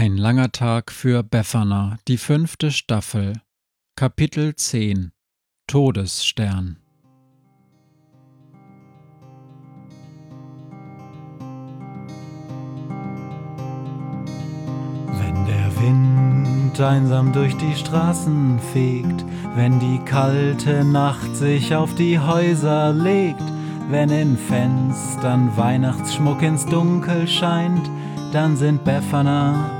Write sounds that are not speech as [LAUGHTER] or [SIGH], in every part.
Ein langer Tag für Befana, die fünfte Staffel, Kapitel 10 Todesstern. Wenn der Wind einsam durch die Straßen fegt, wenn die kalte Nacht sich auf die Häuser legt, wenn in Fenstern Weihnachtsschmuck ins Dunkel scheint, dann sind Befana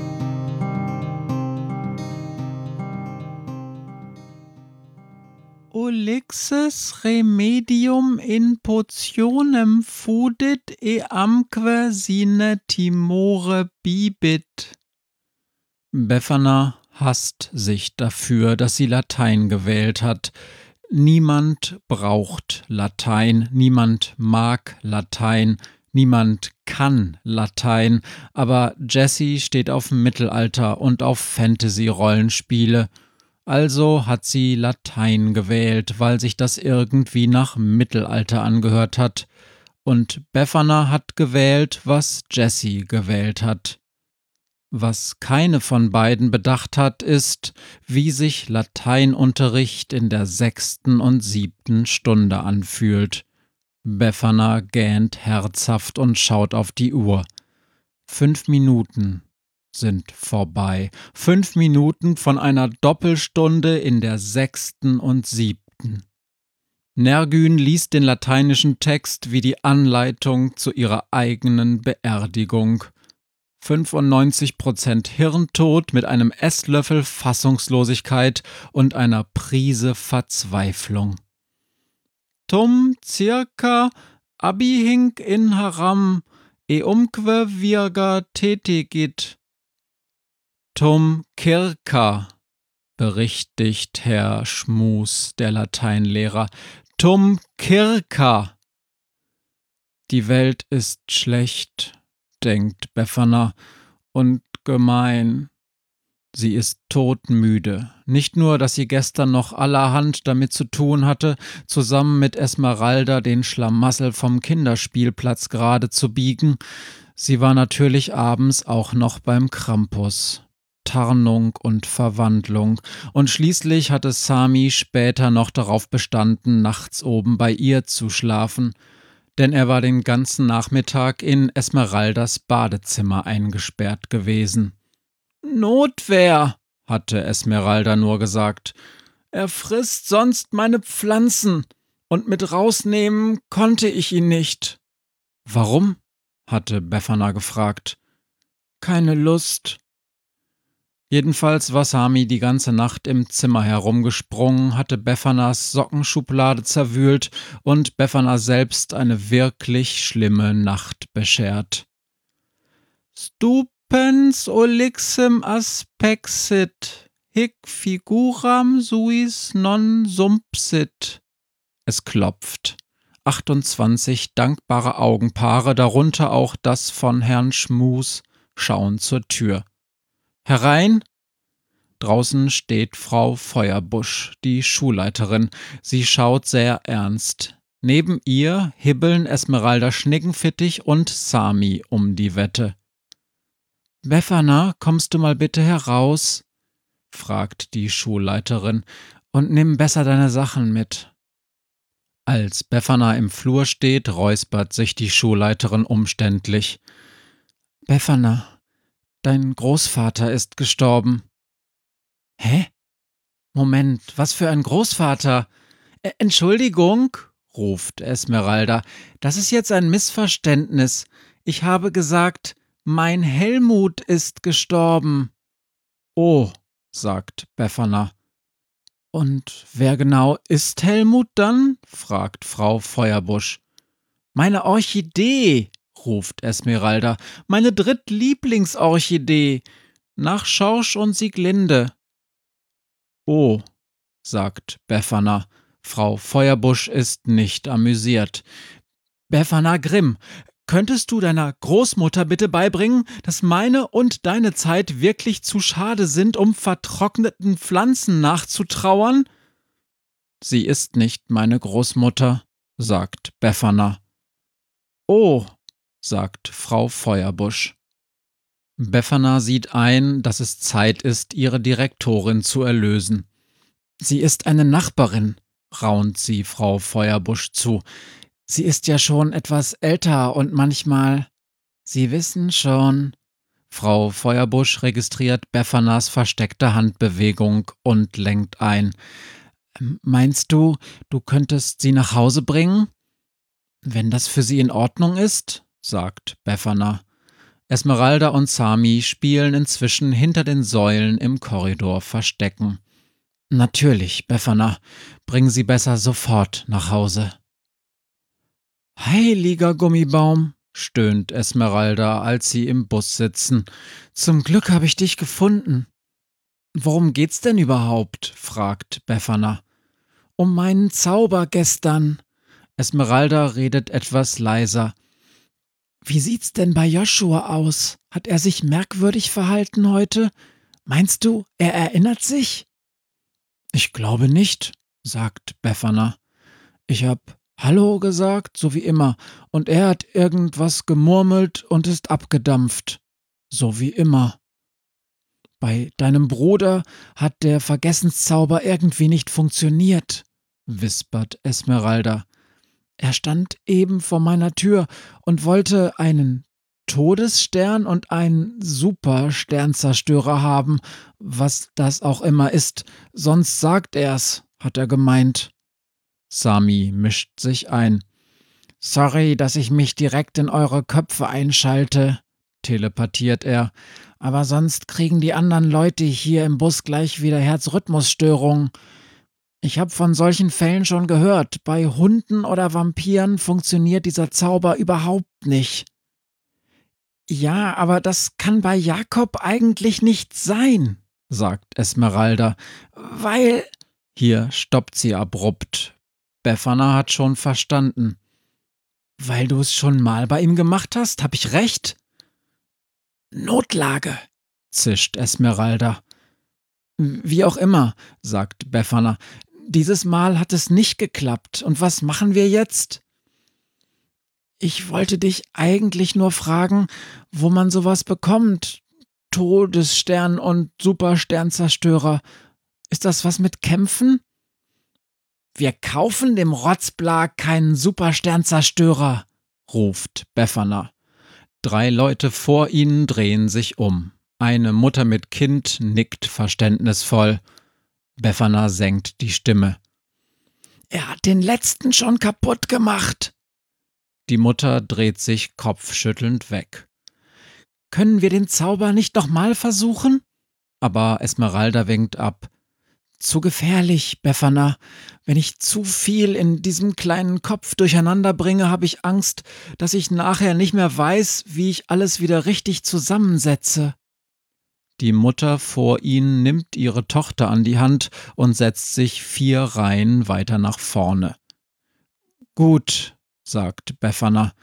Olixes remedium in potionem fudit eamque sine timore bibit. Befana hasst sich dafür, dass sie Latein gewählt hat. Niemand braucht Latein, niemand mag Latein, niemand kann Latein, aber Jessie steht auf Mittelalter und auf Fantasy-Rollenspiele – also hat sie Latein gewählt, weil sich das irgendwie nach Mittelalter angehört hat. Und Befana hat gewählt, was Jessie gewählt hat. Was keine von beiden bedacht hat, ist, wie sich Lateinunterricht in der sechsten und siebten Stunde anfühlt. Befana gähnt herzhaft und schaut auf die Uhr. Fünf Minuten sind vorbei. Fünf Minuten von einer Doppelstunde in der sechsten und siebten. Nergün liest den lateinischen Text wie die Anleitung zu ihrer eigenen Beerdigung. 95% Hirntod mit einem Esslöffel Fassungslosigkeit und einer Prise Verzweiflung. Tum circa abihink in haram eumque virga tetigit Tum Kirka, berichtigt Herr Schmus, der Lateinlehrer. Tum Kirka. Die Welt ist schlecht, denkt Befana, und gemein. Sie ist todmüde. Nicht nur, dass sie gestern noch allerhand damit zu tun hatte, zusammen mit Esmeralda den Schlamassel vom Kinderspielplatz gerade zu biegen, sie war natürlich abends auch noch beim Krampus. Tarnung und Verwandlung, und schließlich hatte Sami später noch darauf bestanden, nachts oben bei ihr zu schlafen, denn er war den ganzen Nachmittag in Esmeraldas Badezimmer eingesperrt gewesen. Notwehr, hatte Esmeralda nur gesagt. Er frisst sonst meine Pflanzen, und mit rausnehmen konnte ich ihn nicht. Warum? hatte Befana gefragt. Keine Lust, Jedenfalls war Sami die ganze Nacht im Zimmer herumgesprungen, hatte Befanas Sockenschublade zerwühlt und Befana selbst eine wirklich schlimme Nacht beschert. Stupens olixim aspexit, hic figuram suis non sumpsit. Es klopft. 28 dankbare Augenpaare, darunter auch das von Herrn Schmus, schauen zur Tür. Herein! Draußen steht Frau Feuerbusch, die Schulleiterin. Sie schaut sehr ernst. Neben ihr hibbeln Esmeralda Schnickenfittich und Sami um die Wette. Befana, kommst du mal bitte heraus? fragt die Schulleiterin, und nimm besser deine Sachen mit. Als Befana im Flur steht, räuspert sich die Schulleiterin umständlich. Befana, Dein Großvater ist gestorben. Hä? Moment, was für ein Großvater? Entschuldigung, ruft Esmeralda, das ist jetzt ein Missverständnis. Ich habe gesagt, mein Helmut ist gestorben. Oh, sagt Befana. Und wer genau ist Helmut dann? fragt Frau Feuerbusch. Meine Orchidee, ruft Esmeralda, meine drittlieblingsorchidee, nach Schorsch und Sieglinde. Oh, sagt Befana. Frau Feuerbusch ist nicht amüsiert. Befana Grimm, könntest du deiner Großmutter bitte beibringen, dass meine und deine Zeit wirklich zu schade sind, um vertrockneten Pflanzen nachzutrauern? Sie ist nicht meine Großmutter, sagt Befana. Oh, sagt Frau Feuerbusch. Befana sieht ein, dass es Zeit ist, ihre Direktorin zu erlösen. Sie ist eine Nachbarin, raunt sie Frau Feuerbusch zu. Sie ist ja schon etwas älter und manchmal. Sie wissen schon. Frau Feuerbusch registriert Befanas versteckte Handbewegung und lenkt ein. Meinst du, du könntest sie nach Hause bringen? Wenn das für sie in Ordnung ist, sagt Befana. Esmeralda und Sami spielen inzwischen hinter den Säulen im Korridor Verstecken. Natürlich, Befana. Bring sie besser sofort nach Hause. Heiliger Gummibaum, stöhnt Esmeralda, als sie im Bus sitzen. Zum Glück habe ich dich gefunden. Worum geht's denn überhaupt? fragt Befana. Um meinen Zauber gestern. Esmeralda redet etwas leiser. Wie sieht's denn bei Joshua aus? Hat er sich merkwürdig verhalten heute? Meinst du, er erinnert sich? Ich glaube nicht, sagt Befana. Ich hab Hallo gesagt, so wie immer, und er hat irgendwas gemurmelt und ist abgedampft. So wie immer. Bei deinem Bruder hat der Vergessenszauber irgendwie nicht funktioniert, wispert Esmeralda. Er stand eben vor meiner Tür und wollte einen Todesstern und einen Supersternzerstörer haben, was das auch immer ist, sonst sagt er's, hat er gemeint. Sami mischt sich ein. Sorry, dass ich mich direkt in eure Köpfe einschalte, telepathiert er, aber sonst kriegen die anderen Leute hier im Bus gleich wieder Herzrhythmusstörungen. Ich habe von solchen Fällen schon gehört. Bei Hunden oder Vampiren funktioniert dieser Zauber überhaupt nicht. Ja, aber das kann bei Jakob eigentlich nicht sein, sagt Esmeralda, weil. Hier stoppt sie abrupt, Befana hat schon verstanden. Weil du es schon mal bei ihm gemacht hast, hab ich recht? Notlage, zischt Esmeralda. Wie auch immer, sagt Befana. Dieses Mal hat es nicht geklappt. Und was machen wir jetzt? Ich wollte dich eigentlich nur fragen, wo man sowas bekommt. Todesstern und Supersternzerstörer. Ist das was mit Kämpfen? Wir kaufen dem Rotzblag keinen Supersternzerstörer, ruft Befana. Drei Leute vor ihnen drehen sich um. Eine Mutter mit Kind nickt verständnisvoll. Befana senkt die Stimme. Er hat den letzten schon kaputt gemacht. Die Mutter dreht sich kopfschüttelnd weg. Können wir den Zauber nicht nochmal versuchen? Aber Esmeralda winkt ab. Zu gefährlich, Befana. Wenn ich zu viel in diesem kleinen Kopf durcheinander bringe, habe ich Angst, dass ich nachher nicht mehr weiß, wie ich alles wieder richtig zusammensetze. Die Mutter vor ihnen nimmt ihre Tochter an die Hand und setzt sich vier Reihen weiter nach vorne. Gut, sagt Befana.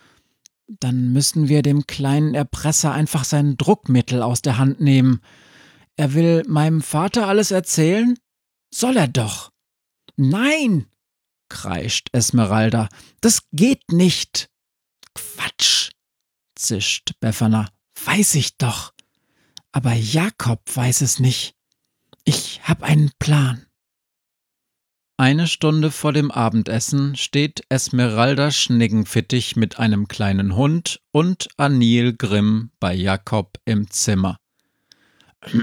Dann müssen wir dem kleinen Erpresser einfach sein Druckmittel aus der Hand nehmen. Er will meinem Vater alles erzählen? Soll er doch. Nein, kreischt Esmeralda, das geht nicht. Quatsch, zischt Befana, weiß ich doch. Aber Jakob weiß es nicht. Ich hab einen Plan. Eine Stunde vor dem Abendessen steht Esmeralda Schniggenfittich mit einem kleinen Hund und Anil Grimm bei Jakob im Zimmer. [CLEARS THROAT]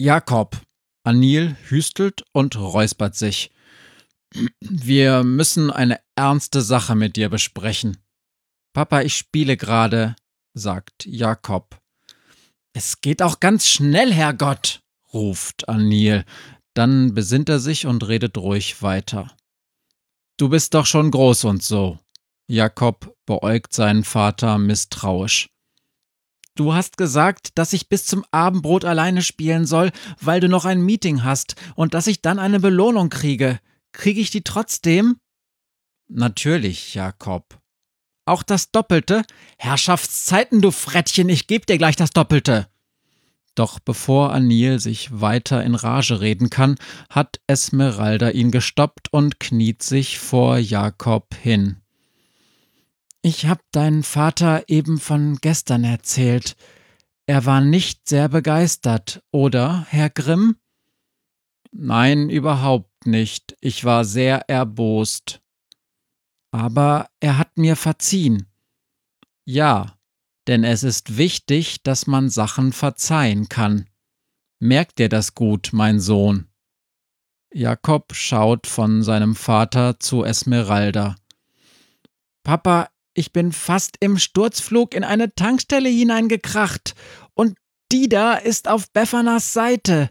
Jakob, Anil hüstelt und räuspert sich. [CLEARS THROAT] Wir müssen eine ernste Sache mit dir besprechen. Papa, ich spiele gerade, sagt Jakob. Es geht auch ganz schnell, Herrgott, ruft Anil. Dann besinnt er sich und redet ruhig weiter. Du bist doch schon groß und so. Jakob beäugt seinen Vater misstrauisch. Du hast gesagt, dass ich bis zum Abendbrot alleine spielen soll, weil du noch ein Meeting hast und dass ich dann eine Belohnung kriege. Kriege ich die trotzdem? Natürlich, Jakob. Auch das Doppelte? Herrschaftszeiten, du Frettchen, ich geb dir gleich das Doppelte. Doch bevor Anil sich weiter in Rage reden kann, hat Esmeralda ihn gestoppt und kniet sich vor Jakob hin. Ich hab deinen Vater eben von gestern erzählt. Er war nicht sehr begeistert, oder, Herr Grimm? Nein, überhaupt nicht. Ich war sehr erbost. Aber er hat mir verziehen. Ja, denn es ist wichtig, dass man Sachen verzeihen kann. Merk dir das gut, mein Sohn. Jakob schaut von seinem Vater zu Esmeralda. Papa, ich bin fast im Sturzflug in eine Tankstelle hineingekracht und die da ist auf Beffanas Seite.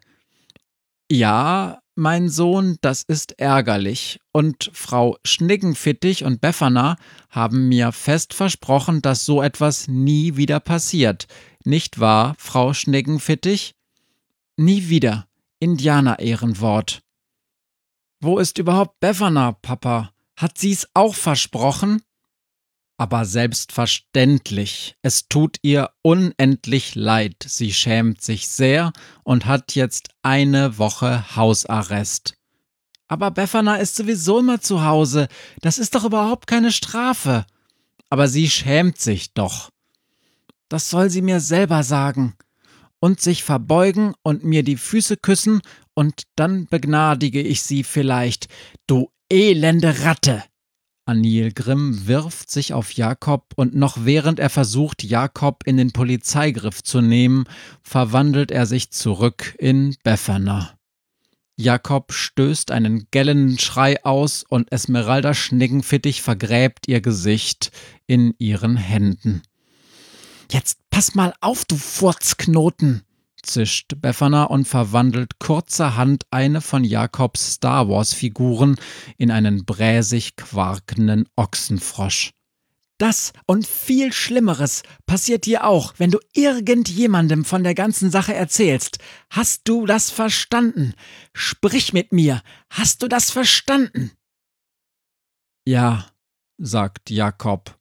Ja, mein Sohn, das ist ärgerlich. Und Frau Schniggenfittich und Befana haben mir fest versprochen, dass so etwas nie wieder passiert. Nicht wahr, Frau Schniggenfittich? Nie wieder. Indianer-Ehrenwort. Wo ist überhaupt Befana, Papa? Hat sie's auch versprochen? Aber selbstverständlich. Es tut ihr unendlich leid. Sie schämt sich sehr und hat jetzt eine Woche Hausarrest. Aber Befana ist sowieso immer zu Hause. Das ist doch überhaupt keine Strafe. Aber sie schämt sich doch. Das soll sie mir selber sagen. Und sich verbeugen und mir die Füße küssen, und dann begnadige ich sie vielleicht. Du elende Ratte! Anil Grimm wirft sich auf Jakob und noch während er versucht, Jakob in den Polizeigriff zu nehmen, verwandelt er sich zurück in Befana. Jakob stößt einen gellenden Schrei aus und Esmeralda Schniggenfittig vergräbt ihr Gesicht in ihren Händen. Jetzt pass mal auf, du Furzknoten! Zischt Befana und verwandelt kurzerhand eine von Jakobs Star Wars-Figuren in einen bräsig quakenden Ochsenfrosch. Das und viel Schlimmeres passiert dir auch, wenn du irgendjemandem von der ganzen Sache erzählst. Hast du das verstanden? Sprich mit mir. Hast du das verstanden? Ja, sagt Jakob.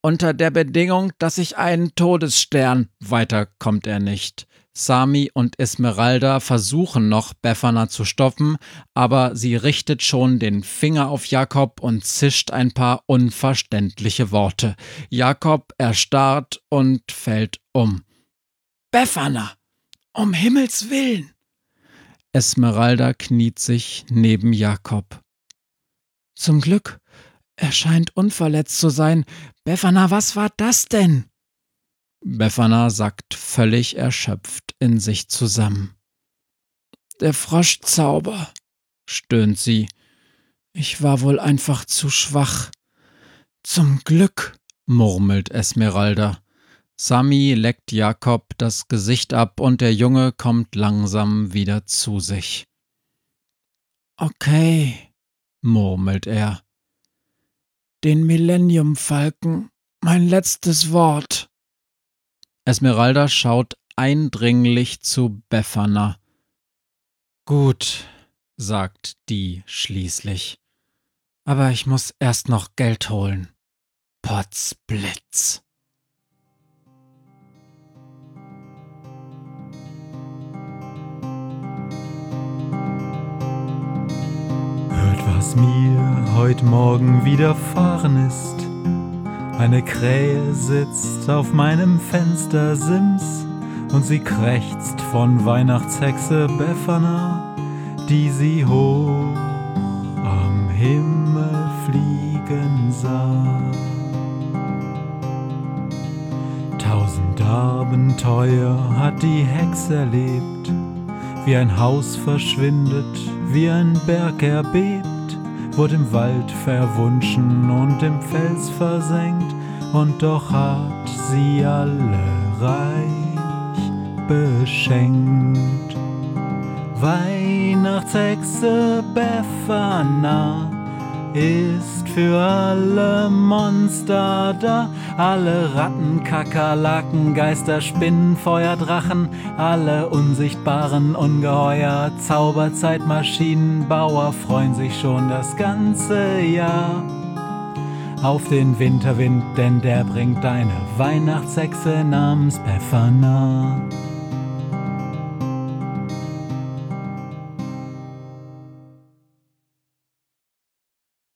Unter der Bedingung, dass ich einen Todesstern, weiter kommt er nicht. Sami und Esmeralda versuchen noch, Befana zu stoppen, aber sie richtet schon den Finger auf Jakob und zischt ein paar unverständliche Worte. Jakob erstarrt und fällt um. Befana! Um Himmels willen! Esmeralda kniet sich neben Jakob. Zum Glück, er scheint unverletzt zu sein. Befana, was war das denn? Befana sackt völlig erschöpft in sich zusammen. Der Froschzauber, stöhnt sie. Ich war wohl einfach zu schwach. Zum Glück, murmelt Esmeralda. Sami leckt Jakob das Gesicht ab und der Junge kommt langsam wieder zu sich. Okay, murmelt er. Den Millenniumfalken, mein letztes Wort. Esmeralda schaut eindringlich zu Befana. Gut, sagt die schließlich. Aber ich muss erst noch Geld holen. Potzblitz. Hört, was mir heut Morgen widerfahren ist. Eine Krähe sitzt auf meinem Fenstersims und sie krächzt von Weihnachtshexe Befana, die sie hoch am Himmel fliegen sah. Tausend Abenteuer hat die Hexe erlebt, wie ein Haus verschwindet, wie ein Berg erbebt wurde im Wald verwunschen und im Fels versenkt, und doch hat sie alle reich beschenkt. Weihnachtshexe Befana ist für alle Monster da. Alle Ratten, Kakerlaken, Geister, Spinnen, Feuer, Drachen, alle unsichtbaren Ungeheuer, Zauberzeitmaschinenbauer freuen sich schon das ganze Jahr auf den Winterwind, denn der bringt deine Weihnachtshexe namens Befana.